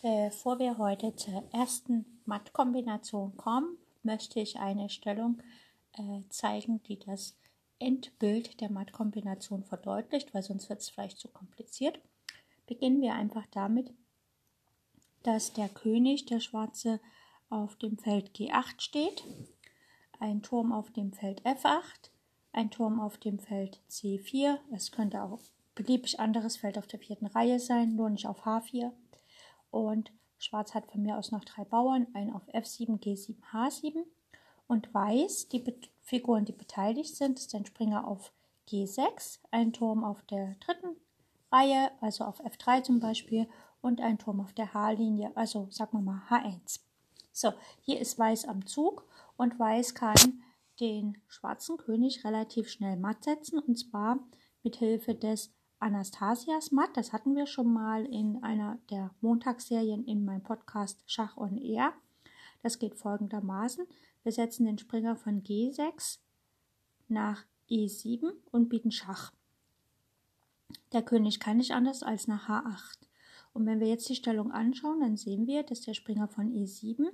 Bevor wir heute zur ersten Mattkombination kommen, möchte ich eine Stellung äh, zeigen, die das Endbild der Mattkombination verdeutlicht, weil sonst wird es vielleicht zu kompliziert. Beginnen wir einfach damit, dass der König, der Schwarze, auf dem Feld G8 steht, ein Turm auf dem Feld F8, ein Turm auf dem Feld C4, es könnte auch beliebig anderes Feld auf der vierten Reihe sein, nur nicht auf H4. Und Schwarz hat von mir aus noch drei Bauern, einen auf F7, G7, H7. Und Weiß, die Be Figuren, die beteiligt sind, ist ein Springer auf G6, ein Turm auf der dritten Reihe, also auf F3 zum Beispiel, und ein Turm auf der H-Linie, also sagen wir mal H1. So, hier ist Weiß am Zug und Weiß kann den schwarzen König relativ schnell matt setzen und zwar mit Hilfe des Anastasias Matt. Das hatten wir schon mal in einer der Montagsserien in meinem Podcast Schach on Air. Das geht folgendermaßen. Wir setzen den Springer von G6 nach E7 und bieten Schach. Der König kann nicht anders als nach H8. Und wenn wir jetzt die Stellung anschauen, dann sehen wir, dass der Springer von E7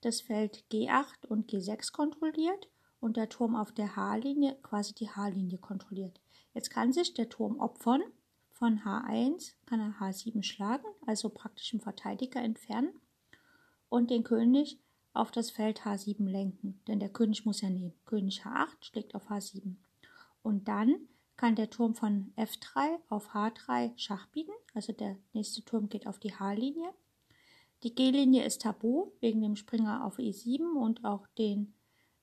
das Feld G8 und G6 kontrolliert und der Turm auf der H-Linie quasi die H-Linie kontrolliert. Jetzt kann sich der Turm opfern. Von H1 kann er H7 schlagen, also praktisch im Verteidiger entfernen und den König auf das Feld H7 lenken, denn der König muss ja nehmen. König H8 schlägt auf H7. Und dann kann der Turm von F3 auf H3 Schach bieten, also der nächste Turm geht auf die H-Linie. Die G-Linie ist tabu wegen dem Springer auf E7 und auch den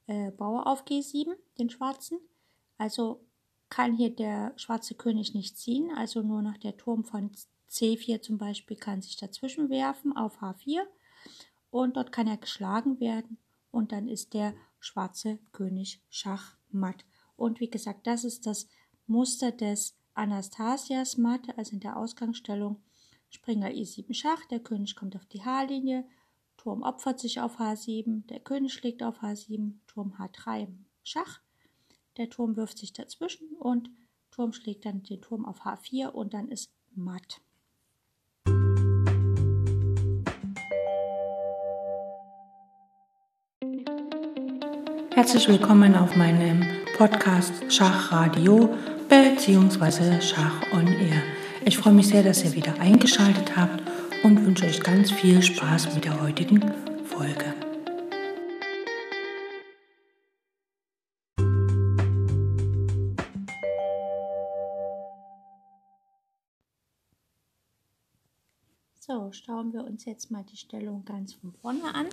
äh, Bauer auf G7, den schwarzen. Also kann hier der schwarze König nicht ziehen, also nur noch der Turm von C4 zum Beispiel kann sich dazwischen werfen auf H4 und dort kann er geschlagen werden. Und dann ist der schwarze König schachmatt. Und wie gesagt, das ist das Muster des Anastasias Matte, also in der Ausgangsstellung. Springer E7 Schach, der König kommt auf die H-Linie, Turm opfert sich auf H7, der König schlägt auf H7, Turm H3 Schach der Turm wirft sich dazwischen und Turm schlägt dann den Turm auf H4 und dann ist matt. Herzlich willkommen auf meinem Podcast Schachradio bzw. Schach on Air. Ich freue mich sehr, dass ihr wieder eingeschaltet habt und wünsche euch ganz viel Spaß mit der heutigen Folge. Schauen wir uns jetzt mal die Stellung ganz von vorne an.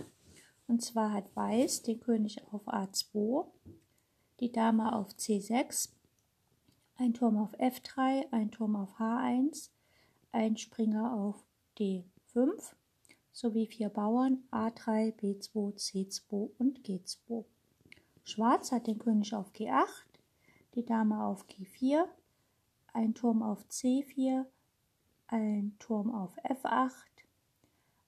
Und zwar hat Weiß den König auf A2, die Dame auf C6, ein Turm auf F3, ein Turm auf H1, ein Springer auf D5 sowie vier Bauern A3, B2, C2 und G2. Schwarz hat den König auf G8, die Dame auf G4, ein Turm auf C4, ein Turm auf F8,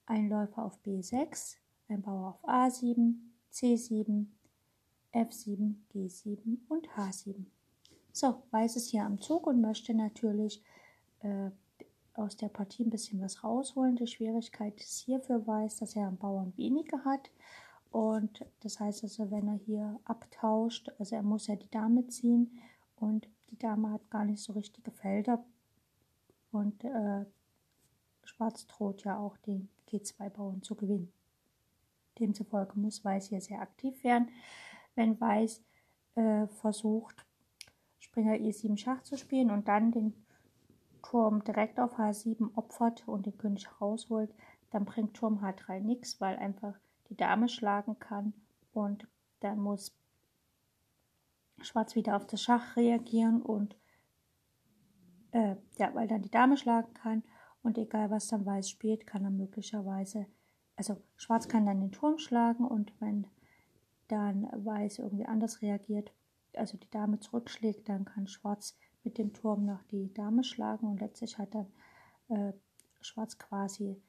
ein Läufer auf B6, ein Bauer auf A7, C7, F7, G7 und H7. So, Weiß ist hier am Zug und möchte natürlich äh, aus der Partie ein bisschen was rausholen. Die Schwierigkeit ist hier für Weiß, dass er am Bauern weniger hat. Und das heißt also, wenn er hier abtauscht, also er muss ja die Dame ziehen und die Dame hat gar nicht so richtige Felder, und äh, Schwarz droht ja auch den G2-Bauern zu gewinnen. Demzufolge muss Weiß hier sehr aktiv werden. Wenn Weiß äh, versucht, Springer E7 Schach zu spielen und dann den Turm direkt auf H7 opfert und den König rausholt, dann bringt Turm H3 nichts, weil einfach die Dame schlagen kann und dann muss Schwarz wieder auf das Schach reagieren und äh, ja, weil dann die Dame schlagen kann und egal was dann Weiß spielt, kann er möglicherweise, also Schwarz kann dann den Turm schlagen und wenn dann Weiß irgendwie anders reagiert, also die Dame zurückschlägt, dann kann Schwarz mit dem Turm noch die Dame schlagen und letztlich hat dann äh, Schwarz quasi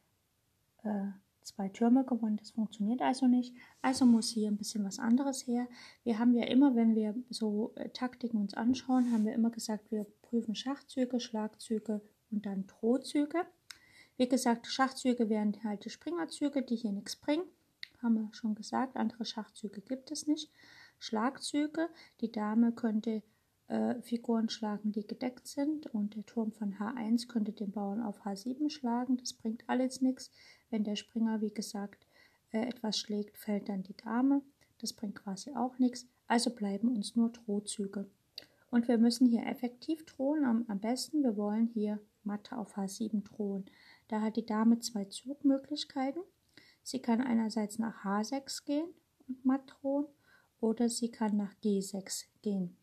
äh, zwei Türme gewonnen. Das funktioniert also nicht. Also muss hier ein bisschen was anderes her. Wir haben ja immer, wenn wir so äh, Taktiken uns anschauen, haben wir immer gesagt, wir prüfen Schachzüge, Schlagzüge und dann Drohzüge. Wie gesagt, Schachzüge wären halt die Springerzüge, die hier nichts bringen. Haben wir schon gesagt, andere Schachzüge gibt es nicht. Schlagzüge, die Dame könnte äh, Figuren schlagen, die gedeckt sind und der Turm von H1 könnte den Bauern auf H7 schlagen. Das bringt alles nichts. Wenn der Springer, wie gesagt, äh, etwas schlägt, fällt dann die Dame. Das bringt quasi auch nichts. Also bleiben uns nur Drohzüge. Und wir müssen hier effektiv drohen. Am, am besten, wir wollen hier Matte auf H7 drohen. Da hat die Dame zwei Zugmöglichkeiten. Sie kann einerseits nach H6 gehen und matt drohen oder sie kann nach G6 gehen.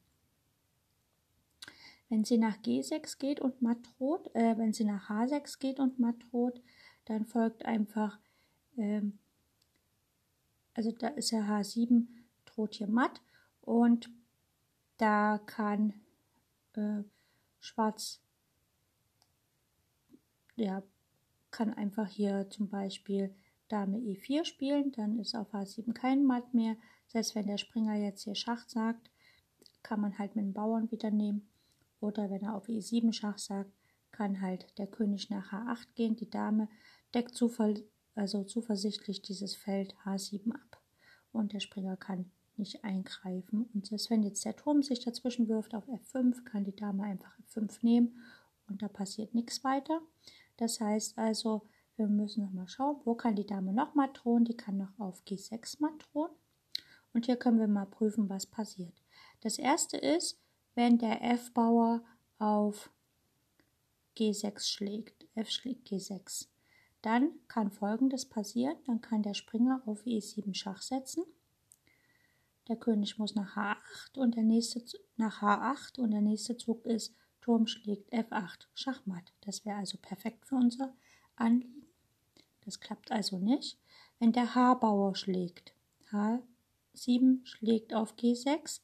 Wenn sie nach G6 geht und matt droht, äh, wenn sie nach H6 geht und matt droht, dann folgt einfach, ähm, also da ist ja H7 droht hier matt und da kann äh, Schwarz ja kann einfach hier zum Beispiel Dame E4 spielen, dann ist auf H7 kein Matt mehr. Heißt, wenn der Springer jetzt hier Schach sagt, kann man halt mit dem Bauern wieder nehmen. Oder wenn er auf E7 Schach sagt, kann halt der König nach H8 gehen. Die Dame deckt zuver also zuversichtlich dieses Feld H7 ab. Und der Springer kann nicht eingreifen. Und selbst wenn jetzt der Turm sich dazwischen wirft auf F5, kann die Dame einfach F5 nehmen und da passiert nichts weiter. Das heißt also, wir müssen nochmal schauen, wo kann die Dame noch mal drohen. Die kann noch auf G6 mal drohen. Und hier können wir mal prüfen, was passiert. Das erste ist, wenn der F-Bauer auf G6 schlägt. F schlägt G6. Dann kann folgendes passieren. Dann kann der Springer auf E7 Schach setzen. Der König muss nach H8 und der nächste nach H8 und der nächste Zug ist Turm schlägt F8 Schachmatt. Das wäre also perfekt für unser Anliegen. Das klappt also nicht. Wenn der H-Bauer schlägt, H7 schlägt auf G6,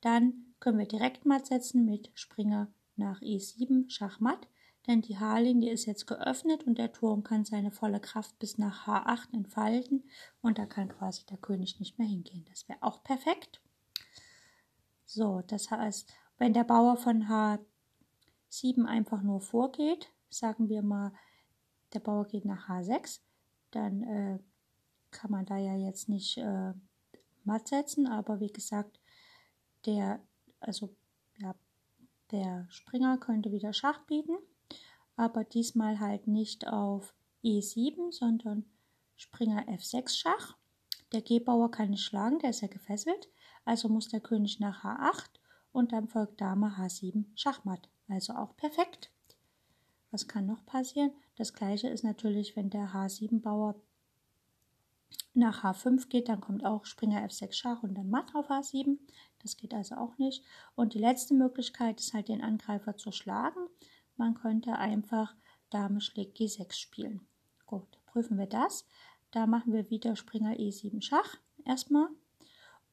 dann können wir direkt matt setzen mit Springer nach E7 Schachmatt, denn die H-Linie ist jetzt geöffnet und der Turm kann seine volle Kraft bis nach H8 entfalten und da kann quasi der König nicht mehr hingehen. Das wäre auch perfekt. So, das heißt, wenn der Bauer von H7 einfach nur vorgeht, sagen wir mal, der Bauer geht nach H6, dann äh, kann man da ja jetzt nicht äh, matt setzen, aber wie gesagt, der, also ja, der Springer könnte wieder Schach bieten, aber diesmal halt nicht auf E7, sondern Springer F6 Schach. Der G-Bauer kann nicht schlagen, der ist ja gefesselt, also muss der König nach H8 und dann folgt Dame H7 Schachmatt, also auch perfekt. Was kann noch passieren? Das gleiche ist natürlich, wenn der H7-Bauer nach H5 geht, dann kommt auch Springer F6 Schach und dann Matt auf H7. Das geht also auch nicht. Und die letzte Möglichkeit ist halt den Angreifer zu schlagen. Man könnte einfach Dame schlägt G6 spielen. Gut, prüfen wir das. Da machen wir wieder Springer E7 Schach erstmal.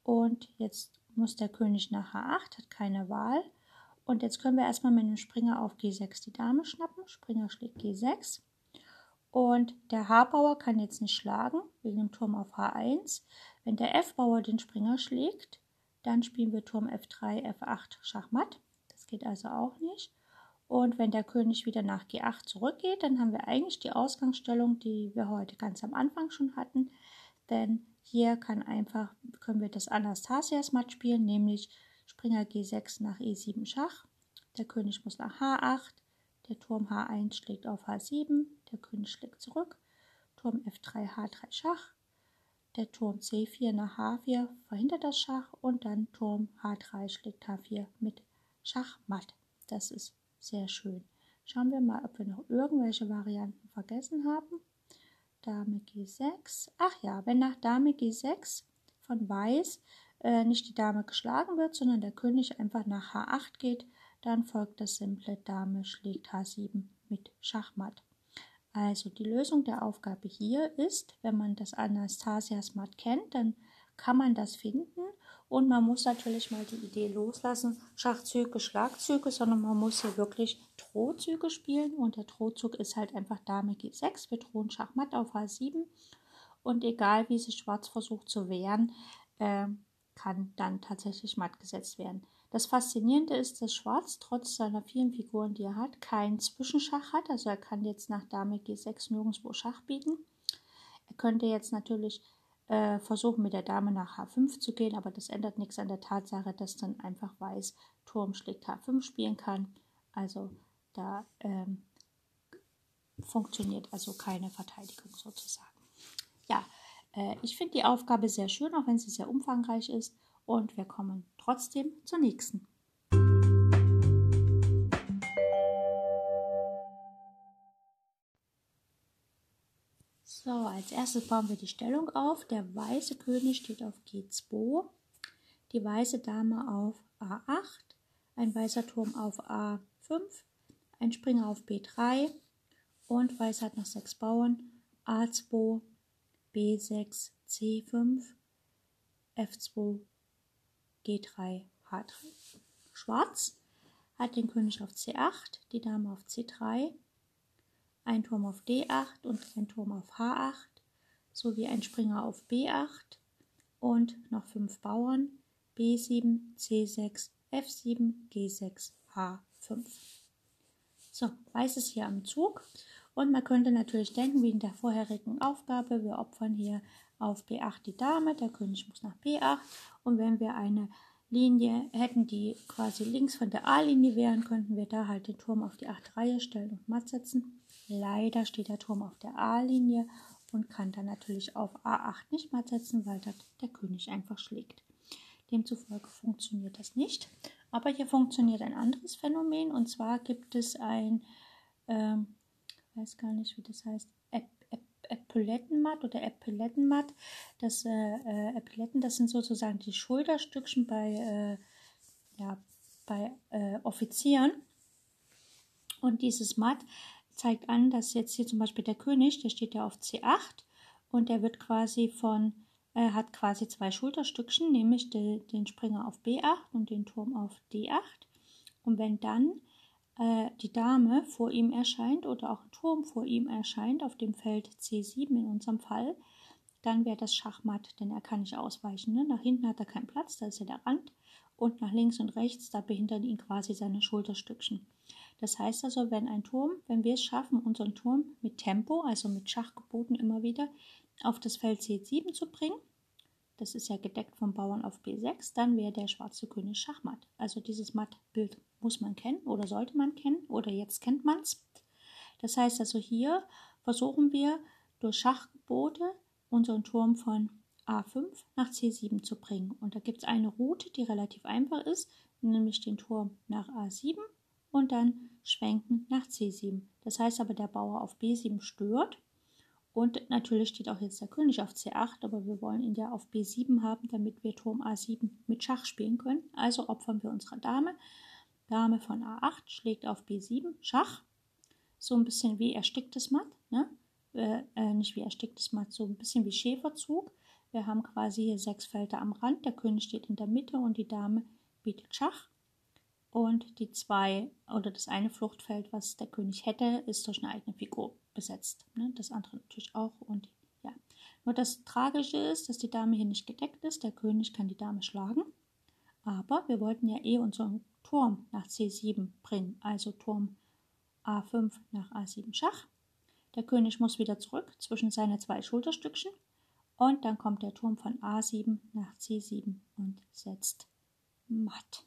Und jetzt muss der König nach H8, hat keine Wahl. Und jetzt können wir erstmal mit dem Springer auf G6 die Dame schnappen. Springer schlägt G6. Und der H-Bauer kann jetzt nicht schlagen, wegen dem Turm auf H1. Wenn der F-Bauer den Springer schlägt, dann spielen wir Turm F3, F8 Schachmatt. Das geht also auch nicht. Und wenn der König wieder nach G8 zurückgeht, dann haben wir eigentlich die Ausgangsstellung, die wir heute ganz am Anfang schon hatten. Denn hier kann einfach, können wir das Anastasias Matt spielen, nämlich Springer G6 nach E7 Schach. Der König muss nach H8, der Turm H1 schlägt auf H7, der König schlägt zurück, Turm F3, H3 Schach, der Turm C4 nach H4 verhindert das Schach und dann Turm H3 schlägt H4 mit Schachmatt. Das ist sehr schön. Schauen wir mal, ob wir noch irgendwelche Varianten vergessen haben. Dame G6. Ach ja, wenn nach Dame G6 von Weiß äh, nicht die Dame geschlagen wird, sondern der König einfach nach H8 geht, dann folgt das simple Dame schlägt H7 mit Schachmatt. Also die Lösung der Aufgabe hier ist, wenn man das Anastasias-Matt kennt, dann kann man das finden und man muss natürlich mal die Idee loslassen, Schachzüge, Schlagzüge, sondern man muss hier wirklich Drohzüge spielen und der Drohzug ist halt einfach Dame G6, wir drohen Schachmatt auf H7 und egal wie sich Schwarz versucht zu wehren, äh, kann dann tatsächlich matt gesetzt werden. Das Faszinierende ist, dass Schwarz trotz seiner vielen Figuren, die er hat, keinen Zwischenschach hat. Also er kann jetzt nach Dame G6 nirgendwo Schach bieten. Er könnte jetzt natürlich äh, versuchen, mit der Dame nach H5 zu gehen, aber das ändert nichts an der Tatsache, dass dann einfach Weiß Turm schlägt H5 spielen kann. Also da ähm, funktioniert also keine Verteidigung sozusagen. Ja, äh, ich finde die Aufgabe sehr schön, auch wenn sie sehr umfangreich ist. Und wir kommen trotzdem zur nächsten. So, als erstes bauen wir die Stellung auf. Der weiße König steht auf G2, die weiße Dame auf A8, ein weißer Turm auf A5, ein Springer auf B3 und Weiß hat noch sechs Bauern. A2, B6, C5, F2, G3, H3. Schwarz hat den König auf C8, die Dame auf C3, ein Turm auf D8 und ein Turm auf H8 sowie ein Springer auf B8 und noch fünf Bauern B7, C6, F7, G6, H5. So, Weiß ist hier am Zug und man könnte natürlich denken, wie in der vorherigen Aufgabe, wir opfern hier auf B8 die Dame, der König muss nach B8 und wenn wir eine Linie hätten, die quasi links von der A-Linie wären, könnten wir da halt den Turm auf die 8 Reihe stellen und matt setzen. Leider steht der Turm auf der A-Linie und kann dann natürlich auf A8 nicht matt setzen, weil dort der König einfach schlägt. Demzufolge funktioniert das nicht. Aber hier funktioniert ein anderes Phänomen und zwar gibt es ein, ähm, weiß gar nicht, wie das heißt, Epaulettenmatt oder Epaulettenmatt. Das äh, äh, Epauletten, das sind sozusagen die Schulterstückchen bei, äh, ja, bei äh, Offizieren. Und dieses Matt zeigt an, dass jetzt hier zum Beispiel der König, der steht ja auf C8 und der wird quasi von er hat quasi zwei Schulterstückchen, nämlich de, den Springer auf B8 und den Turm auf D8. Und wenn dann äh, die Dame vor ihm erscheint oder auch ein Turm vor ihm erscheint auf dem Feld C7 in unserem Fall, dann wäre das Schachmatt, denn er kann nicht ausweichen. Ne? Nach hinten hat er keinen Platz, da ist ja der Rand. Und nach links und rechts, da behindern ihn quasi seine Schulterstückchen. Das heißt also, wenn ein Turm, wenn wir es schaffen, unseren Turm mit Tempo, also mit Schachgeboten immer wieder, auf das Feld C7 zu bringen, das ist ja gedeckt vom Bauern auf B6, dann wäre der schwarze König Schachmatt. Also dieses Mattbild muss man kennen oder sollte man kennen oder jetzt kennt man es. Das heißt also hier versuchen wir durch Schachgebote unseren Turm von A5 nach C7 zu bringen. Und da gibt es eine Route, die relativ einfach ist, nämlich den Turm nach A7 und dann schwenken nach C7. Das heißt aber, der Bauer auf B7 stört und natürlich steht auch jetzt der König auf C8, aber wir wollen ihn ja auf B7 haben, damit wir Turm A7 mit Schach spielen können. Also opfern wir unsere Dame. Dame von A8 schlägt auf B7 Schach. So ein bisschen wie ersticktes Matt. Ne? Äh, äh, nicht wie ersticktes Matt, so ein bisschen wie Schäferzug. Wir haben quasi hier sechs Felder am Rand. Der König steht in der Mitte und die Dame bietet Schach. Und die zwei oder das eine Fluchtfeld, was der König hätte, ist durch eine eigene Figur besetzt. Ne? Das andere natürlich auch. Und ja. Nur das Tragische ist, dass die Dame hier nicht gedeckt ist. Der König kann die Dame schlagen. Aber wir wollten ja eh unseren Turm nach C7 bringen. Also Turm A5 nach A7 Schach. Der König muss wieder zurück zwischen seine zwei Schulterstückchen. Und dann kommt der Turm von A7 nach C7 und setzt matt.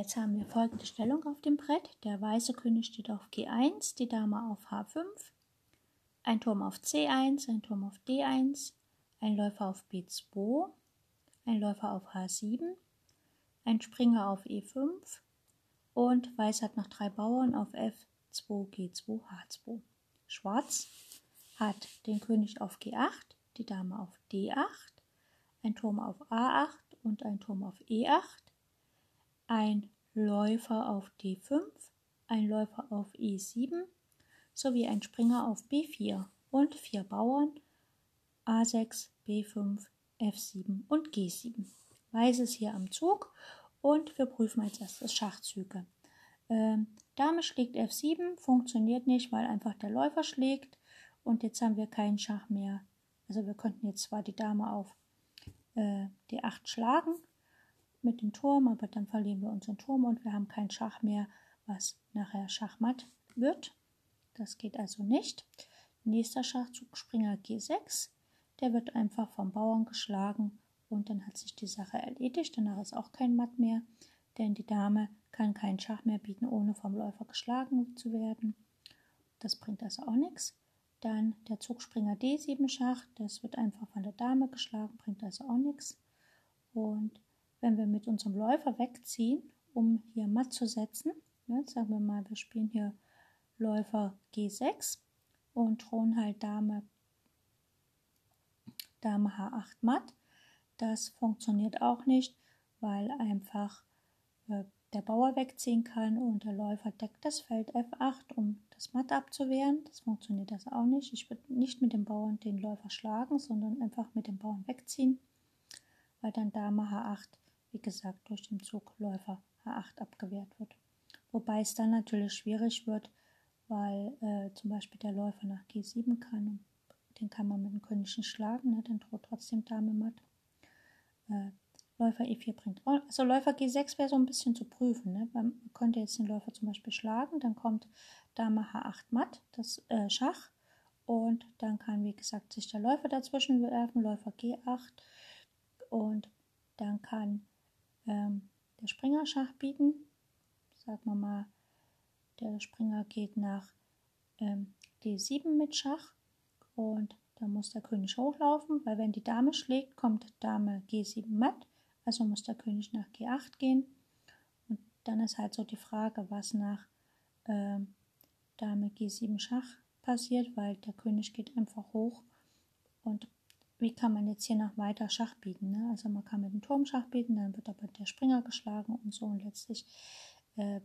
Jetzt haben wir folgende Stellung auf dem Brett. Der weiße König steht auf G1, die Dame auf H5, ein Turm auf C1, ein Turm auf D1, ein Läufer auf B2, ein Läufer auf H7, ein Springer auf E5 und Weiß hat noch drei Bauern auf F2, G2, H2. Schwarz hat den König auf G8, die Dame auf D8, ein Turm auf A8 und ein Turm auf E8 ein Läufer auf D5, ein Läufer auf E7 sowie ein Springer auf B4 und vier Bauern A6, B5, F7 und G7. Weiß ist hier am Zug und wir prüfen als erstes Schachzüge. Ähm, Dame schlägt F7, funktioniert nicht, weil einfach der Läufer schlägt und jetzt haben wir keinen Schach mehr. Also wir könnten jetzt zwar die Dame auf äh, D8 schlagen mit dem Turm, aber dann verlieren wir unseren Turm und wir haben kein Schach mehr, was nachher Schachmatt wird. Das geht also nicht. Nächster Schachzug Springer G6. Der wird einfach vom Bauern geschlagen und dann hat sich die Sache erledigt. Danach ist auch kein Matt mehr, denn die Dame kann keinen Schach mehr bieten, ohne vom Läufer geschlagen zu werden. Das bringt also auch nichts. Dann der Zug Springer D7 Schach, das wird einfach von der Dame geschlagen, bringt also auch nichts. Und wenn wir mit unserem Läufer wegziehen, um hier matt zu setzen, ne, sagen wir mal, wir spielen hier Läufer G6, und Thron halt Dame, Dame H8 matt. Das funktioniert auch nicht, weil einfach äh, der Bauer wegziehen kann und der Läufer deckt das Feld F8, um das Matt abzuwehren. Das funktioniert das auch nicht. Ich würde nicht mit dem Bauern den Läufer schlagen, sondern einfach mit dem Bauern wegziehen, weil dann Dame H8, wie gesagt, durch den Zug Läufer H8 abgewehrt wird. Wobei es dann natürlich schwierig wird, weil äh, zum Beispiel der Läufer nach G7 kann und den kann man mit dem König schlagen, ne? dann droht trotzdem Dame matt. Äh, Läufer E4 bringt also Läufer G6 wäre so ein bisschen zu prüfen. Ne? Man könnte jetzt den Läufer zum Beispiel schlagen, dann kommt Dame H8 matt, das äh, Schach, und dann kann, wie gesagt, sich der Läufer dazwischen werfen, Läufer G8, und dann kann ähm, der Springer Schach bieten, sagen wir mal der Springer geht nach ähm, D7 mit Schach und dann muss der König hochlaufen, weil wenn die Dame schlägt, kommt Dame G7 matt, also muss der König nach G8 gehen. Und dann ist halt so die Frage, was nach ähm, Dame G7 Schach passiert, weil der König geht einfach hoch und wie kann man jetzt hier noch weiter Schach bieten? Ne? Also man kann mit dem Turm Schach bieten, dann wird aber der Springer geschlagen und so und letztlich äh,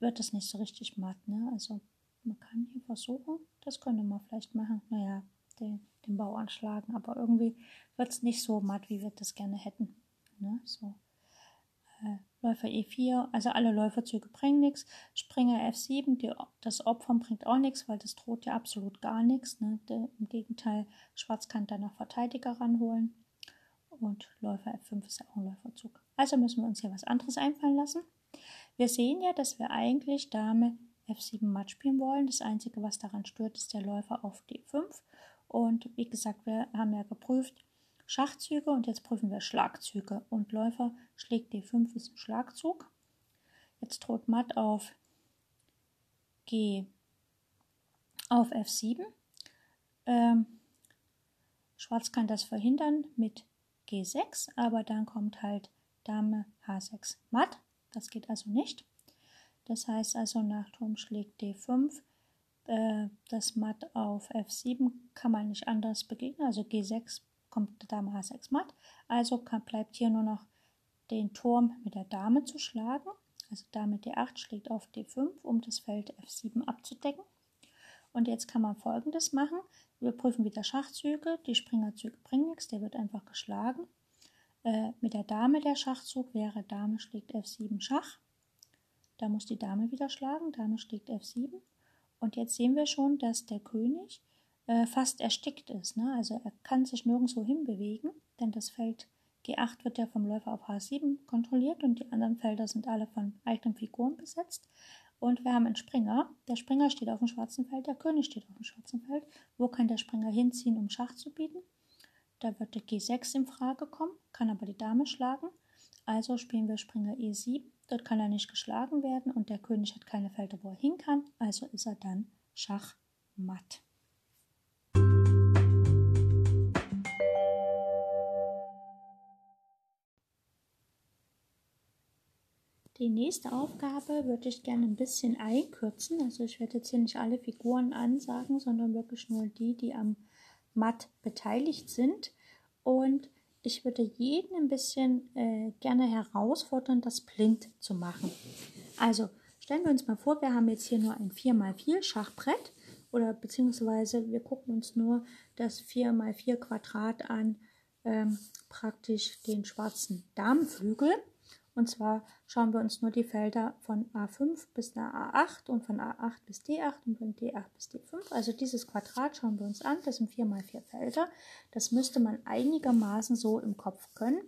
wird das nicht so richtig matt. Ne? Also man kann hier versuchen, das könnte man vielleicht machen, naja, den, den Bau anschlagen, aber irgendwie wird es nicht so matt, wie wir das gerne hätten. Ne? So. Äh, Läufer E4, also alle Läuferzüge bringen nichts. Springer F7, die, das Opfern bringt auch nichts, weil das droht ja absolut gar nichts. Ne? Im Gegenteil, Schwarz kann danach Verteidiger ranholen. Und Läufer F5 ist ja auch ein Läuferzug. Also müssen wir uns hier was anderes einfallen lassen. Wir sehen ja, dass wir eigentlich Dame F7 matt spielen wollen. Das Einzige, was daran stört, ist der Läufer auf D5. Und wie gesagt, wir haben ja geprüft Schachzüge und jetzt prüfen wir Schlagzüge. Und Läufer schlägt D5 ist ein Schlagzug. Jetzt droht Matt auf G auf F7. Ähm, Schwarz kann das verhindern mit G6, aber dann kommt halt Dame H6 matt. Das geht also nicht. Das heißt also, nach Turm schlägt D5. Äh, das Matt auf F7 kann man nicht anders begegnen. Also G6 kommt Dame H6 Matt. Also kann, bleibt hier nur noch den Turm mit der Dame zu schlagen. Also Dame D8 schlägt auf D5, um das Feld F7 abzudecken. Und jetzt kann man folgendes machen. Wir prüfen wieder Schachzüge. Die Springerzüge bringen nichts, der wird einfach geschlagen. Äh, mit der Dame der Schachzug wäre Dame schlägt F7 Schach. Da muss die Dame wieder schlagen. Dame schlägt F7. Und jetzt sehen wir schon, dass der König äh, fast erstickt ist. Ne? Also er kann sich nirgendwo hinbewegen, denn das Feld G8 wird ja vom Läufer auf H7 kontrolliert und die anderen Felder sind alle von eigenen Figuren besetzt. Und wir haben einen Springer. Der Springer steht auf dem schwarzen Feld, der König steht auf dem schwarzen Feld. Wo kann der Springer hinziehen, um Schach zu bieten? Da wird der G6 in Frage kommen, kann aber die Dame schlagen. Also spielen wir Springer E7. Dort kann er nicht geschlagen werden und der König hat keine Felder, wo er hin kann. Also ist er dann Schachmatt. Die nächste Aufgabe würde ich gerne ein bisschen einkürzen. Also ich werde jetzt hier nicht alle Figuren ansagen, sondern wirklich nur die, die am Matt beteiligt sind. Und ich würde jeden ein bisschen äh, gerne herausfordern, das blind zu machen. Also stellen wir uns mal vor, wir haben jetzt hier nur ein 4x4 Schachbrett oder beziehungsweise wir gucken uns nur das 4x4 Quadrat an, ähm, praktisch den schwarzen Damenflügel. Und zwar schauen wir uns nur die Felder von A5 bis nach A8 und von A8 bis D8 und von D8 bis D5. Also dieses Quadrat schauen wir uns an. Das sind 4 mal 4 Felder. Das müsste man einigermaßen so im Kopf können.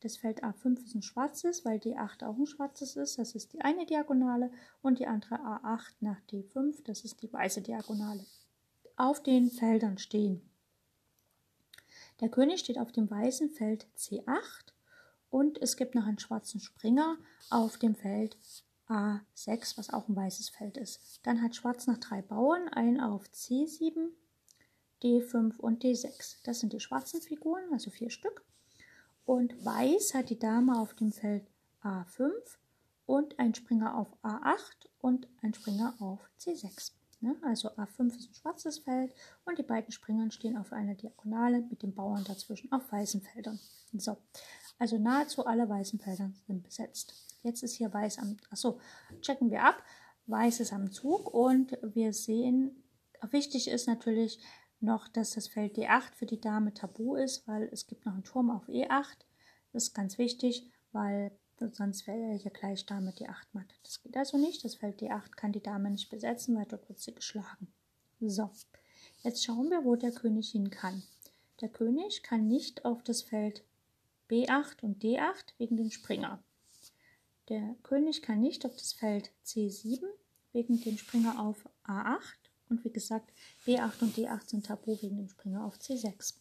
Das Feld A5 ist ein schwarzes, weil D8 auch ein schwarzes ist. Das ist die eine Diagonale und die andere A8 nach D5. Das ist die weiße Diagonale. Auf den Feldern stehen. Der König steht auf dem weißen Feld C8 und es gibt noch einen schwarzen Springer auf dem Feld A6, was auch ein weißes Feld ist. Dann hat Schwarz noch drei Bauern, einen auf C7, D5 und D6. Das sind die schwarzen Figuren, also vier Stück. Und Weiß hat die Dame auf dem Feld A5 und ein Springer auf A8 und ein Springer auf C6. Ne? Also A5 ist ein schwarzes Feld und die beiden Springern stehen auf einer Diagonale mit den Bauern dazwischen auf weißen Feldern. So, also nahezu alle weißen Felder sind besetzt. Jetzt ist hier weiß am, achso, checken wir ab. Weiß ist am Zug und wir sehen, wichtig ist natürlich noch, dass das Feld D8 für die Dame tabu ist, weil es gibt noch einen Turm auf E8. Das ist ganz wichtig, weil sonst wäre hier gleich Dame D8 matt. Das geht also nicht. Das Feld D8 kann die Dame nicht besetzen, weil dort wird sie geschlagen. So, jetzt schauen wir, wo der König hin kann. Der König kann nicht auf das Feld B8 und D8 wegen dem Springer. Der König kann nicht auf das Feld C7 wegen dem Springer auf A8 und wie gesagt B8 und D8 sind tabu wegen dem Springer auf C6.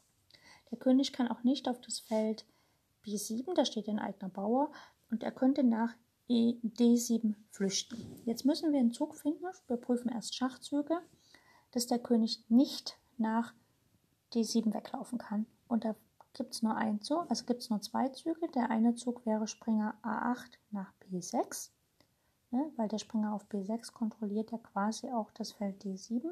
Der König kann auch nicht auf das Feld B7, da steht ein eigener Bauer und er könnte nach e, D7 flüchten. Jetzt müssen wir einen Zug finden, wir prüfen erst Schachzüge, dass der König nicht nach D7 weglaufen kann. Und da gibt es nur einen Zug, also gibt es nur zwei Züge. Der eine Zug wäre Springer A8 nach B6, ne, weil der Springer auf B6 kontrolliert ja quasi auch das Feld D7.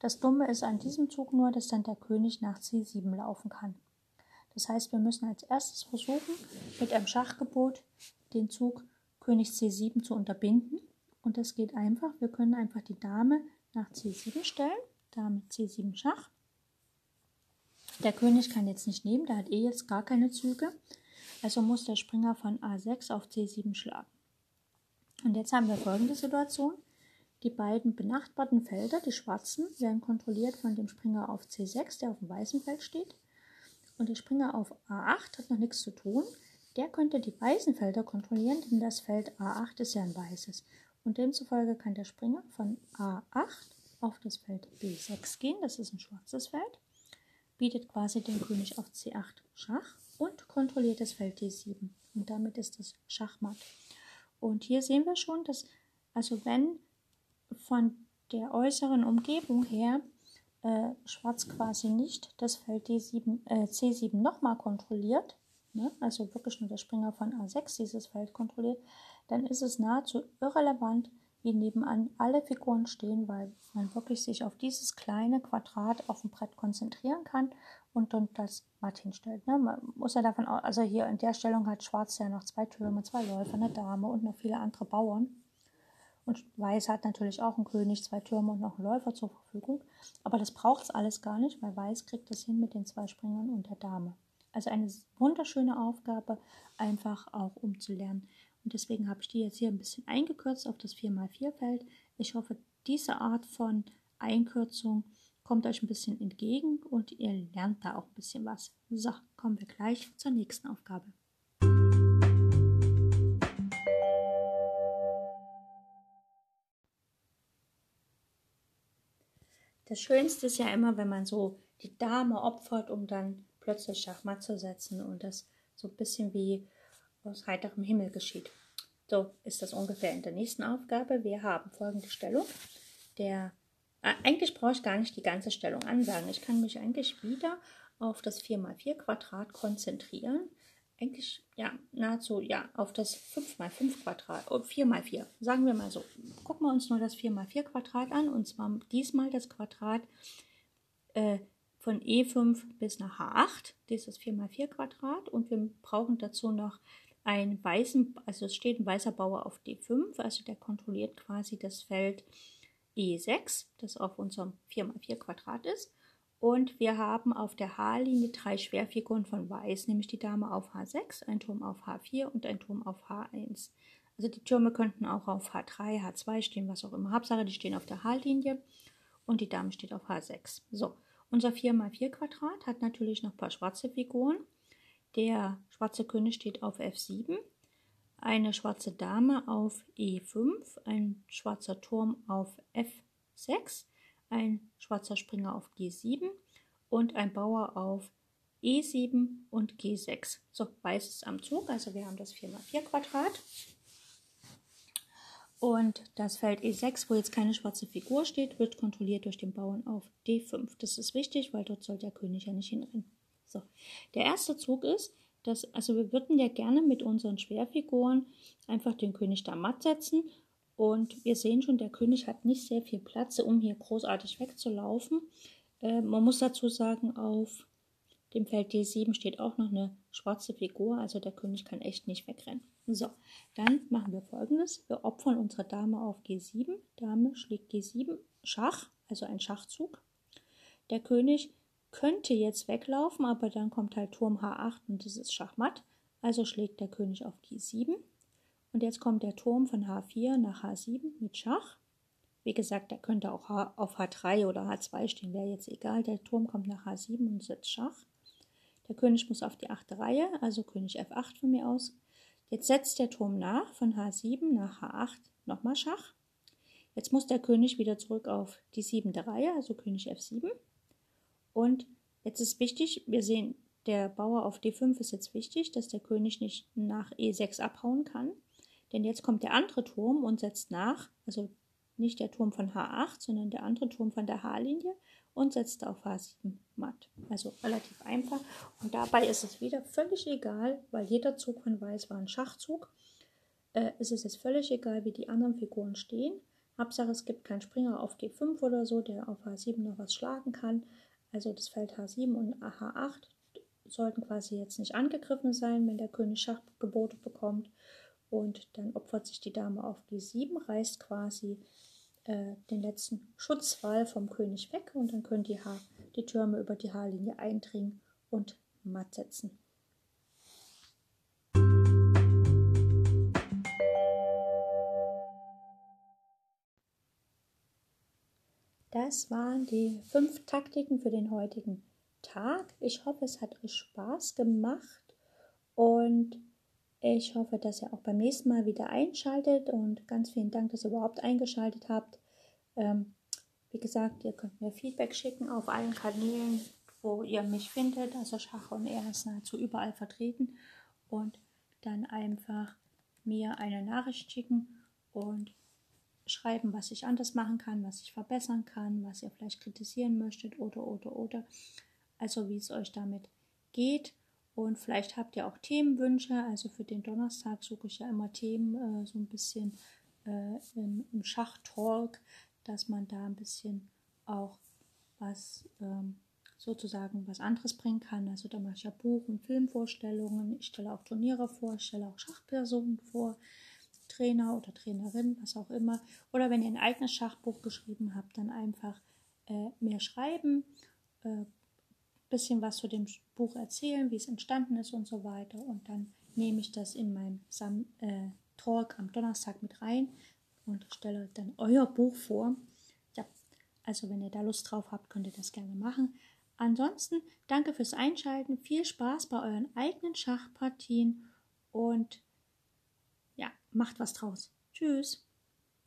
Das Dumme ist an diesem Zug nur, dass dann der König nach C7 laufen kann. Das heißt, wir müssen als erstes versuchen, mit einem Schachgebot den Zug König C7 zu unterbinden. Und das geht einfach. Wir können einfach die Dame nach C7 stellen. Dame C7 Schach. Der König kann jetzt nicht nehmen, der hat eh jetzt gar keine Züge. Also muss der Springer von A6 auf C7 schlagen. Und jetzt haben wir folgende Situation. Die beiden benachbarten Felder, die schwarzen, werden kontrolliert von dem Springer auf C6, der auf dem weißen Feld steht. Und der Springer auf A8 hat noch nichts zu tun. Der könnte die weißen Felder kontrollieren, denn das Feld A8 ist ja ein weißes. Und demzufolge kann der Springer von A8 auf das Feld B6 gehen. Das ist ein schwarzes Feld bietet quasi den König auf C8 Schach und kontrolliert das Feld D7. Und damit ist das Schachmatt. Und hier sehen wir schon, dass, also wenn von der äußeren Umgebung her äh, Schwarz quasi nicht das Feld D7, äh, C7 nochmal kontrolliert, ne, also wirklich nur der Springer von A6 dieses Feld kontrolliert, dann ist es nahezu irrelevant, wie nebenan alle Figuren stehen, weil man wirklich sich auf dieses kleine Quadrat auf dem Brett konzentrieren kann und dann das matt hinstellt. Ne? Man muss ja davon aus, also hier in der Stellung hat Schwarz ja noch zwei Türme, zwei Läufer, eine Dame und noch viele andere Bauern. Und Weiß hat natürlich auch einen König, zwei Türme und noch einen Läufer zur Verfügung. Aber das braucht es alles gar nicht, weil Weiß kriegt das hin mit den zwei Springern und der Dame. Also eine wunderschöne Aufgabe, einfach auch um zu lernen, und deswegen habe ich die jetzt hier ein bisschen eingekürzt auf das 4x4 Feld. Ich hoffe, diese Art von Einkürzung kommt euch ein bisschen entgegen und ihr lernt da auch ein bisschen was. So, kommen wir gleich zur nächsten Aufgabe. Das Schönste ist ja immer, wenn man so die Dame opfert, um dann plötzlich Schachmatt zu setzen und das so ein bisschen wie aus heiterem Himmel geschieht. So ist das ungefähr in der nächsten Aufgabe. Wir haben folgende Stellung. Der, äh, eigentlich brauche ich gar nicht die ganze Stellung ansagen. Ich kann mich eigentlich wieder auf das 4x4 Quadrat konzentrieren. Eigentlich, ja, nahezu, ja, auf das 5x5 Quadrat, 4x4, sagen wir mal so. Gucken wir uns nur das 4x4 Quadrat an und zwar diesmal das Quadrat äh, von E5 bis nach H8, dieses 4x4 Quadrat und wir brauchen dazu noch einen weißen, also es steht ein weißer Bauer auf D5, also der kontrolliert quasi das Feld E6, das auf unserem 4x4 Quadrat ist Und wir haben auf der H-Linie drei Schwerfiguren von Weiß, nämlich die Dame auf H6, ein Turm auf H4 und ein Turm auf H1. Also die Türme könnten auch auf H3, H2 stehen, was auch immer. Hauptsache, die stehen auf der H-Linie und die Dame steht auf H6. So, unser 4x4 Quadrat hat natürlich noch ein paar schwarze Figuren. Der schwarze König steht auf F7, eine schwarze Dame auf E5, ein schwarzer Turm auf F6, ein schwarzer Springer auf G7 und ein Bauer auf E7 und G6. So, weiß ist am Zug, also wir haben das 4x4 Quadrat. Und das Feld E6, wo jetzt keine schwarze Figur steht, wird kontrolliert durch den Bauern auf D5. Das ist wichtig, weil dort soll der König ja nicht hinrennen. So, der erste Zug ist, dass, also wir würden ja gerne mit unseren Schwerfiguren einfach den König da matt setzen. Und wir sehen schon, der König hat nicht sehr viel Platz, um hier großartig wegzulaufen. Äh, man muss dazu sagen, auf dem Feld D7 steht auch noch eine schwarze Figur, also der König kann echt nicht wegrennen. So, dann machen wir folgendes. Wir opfern unsere Dame auf G7. Dame schlägt G7, Schach, also ein Schachzug. Der König könnte jetzt weglaufen, aber dann kommt halt Turm H8 und das ist Schachmatt. Also schlägt der König auf G7. Und jetzt kommt der Turm von H4 nach H7 mit Schach. Wie gesagt, der könnte auch auf H3 oder H2 stehen, wäre jetzt egal. Der Turm kommt nach H7 und setzt Schach. Der König muss auf die achte Reihe, also König F8 von mir aus. Jetzt setzt der Turm nach, von H7 nach H8 nochmal Schach. Jetzt muss der König wieder zurück auf die siebente Reihe, also König F7. Und jetzt ist wichtig, wir sehen, der Bauer auf D5 ist jetzt wichtig, dass der König nicht nach E6 abhauen kann. Denn jetzt kommt der andere Turm und setzt nach, also nicht der Turm von H8, sondern der andere Turm von der H-Linie und setzt auf H7 matt. Also relativ einfach. Und dabei ist es wieder völlig egal, weil jeder Zug von Weiß war ein Schachzug. Äh, es ist jetzt völlig egal, wie die anderen Figuren stehen. Hauptsache, es gibt keinen Springer auf G5 oder so, der auf H7 noch was schlagen kann. Also das Feld H7 und H8 sollten quasi jetzt nicht angegriffen sein, wenn der König Schachgebote bekommt. Und dann opfert sich die Dame auf G7, reißt quasi äh, den letzten Schutzwall vom König weg und dann können die, Haar, die Türme über die Haarlinie eindringen und matt setzen. Das waren die fünf Taktiken für den heutigen Tag. Ich hoffe, es hat euch Spaß gemacht und ich hoffe, dass ihr auch beim nächsten Mal wieder einschaltet und ganz vielen Dank, dass ihr überhaupt eingeschaltet habt. Ähm, wie gesagt, ihr könnt mir Feedback schicken auf allen Kanälen, wo ihr mich findet. Also Schach und er ist nahezu überall vertreten. Und dann einfach mir eine Nachricht schicken und schreiben, was ich anders machen kann, was ich verbessern kann, was ihr vielleicht kritisieren möchtet oder, oder, oder. Also wie es euch damit geht. Und vielleicht habt ihr auch Themenwünsche. Also für den Donnerstag suche ich ja immer Themen äh, so ein bisschen äh, im, im Schachtalk, dass man da ein bisschen auch was ähm, sozusagen was anderes bringen kann. Also da mache ich ja Buch- und Filmvorstellungen, ich stelle auch Turniere vor, ich stelle auch Schachpersonen vor, Trainer oder Trainerin, was auch immer. Oder wenn ihr ein eigenes Schachbuch geschrieben habt, dann einfach äh, mehr schreiben, äh, bisschen was zu dem Buch erzählen, wie es entstanden ist und so weiter. Und dann nehme ich das in meinem Sam äh, Talk am Donnerstag mit rein und stelle dann euer Buch vor. Ja, also wenn ihr da Lust drauf habt, könnt ihr das gerne machen. Ansonsten danke fürs Einschalten, viel Spaß bei euren eigenen Schachpartien und ja, macht was draus. Tschüss.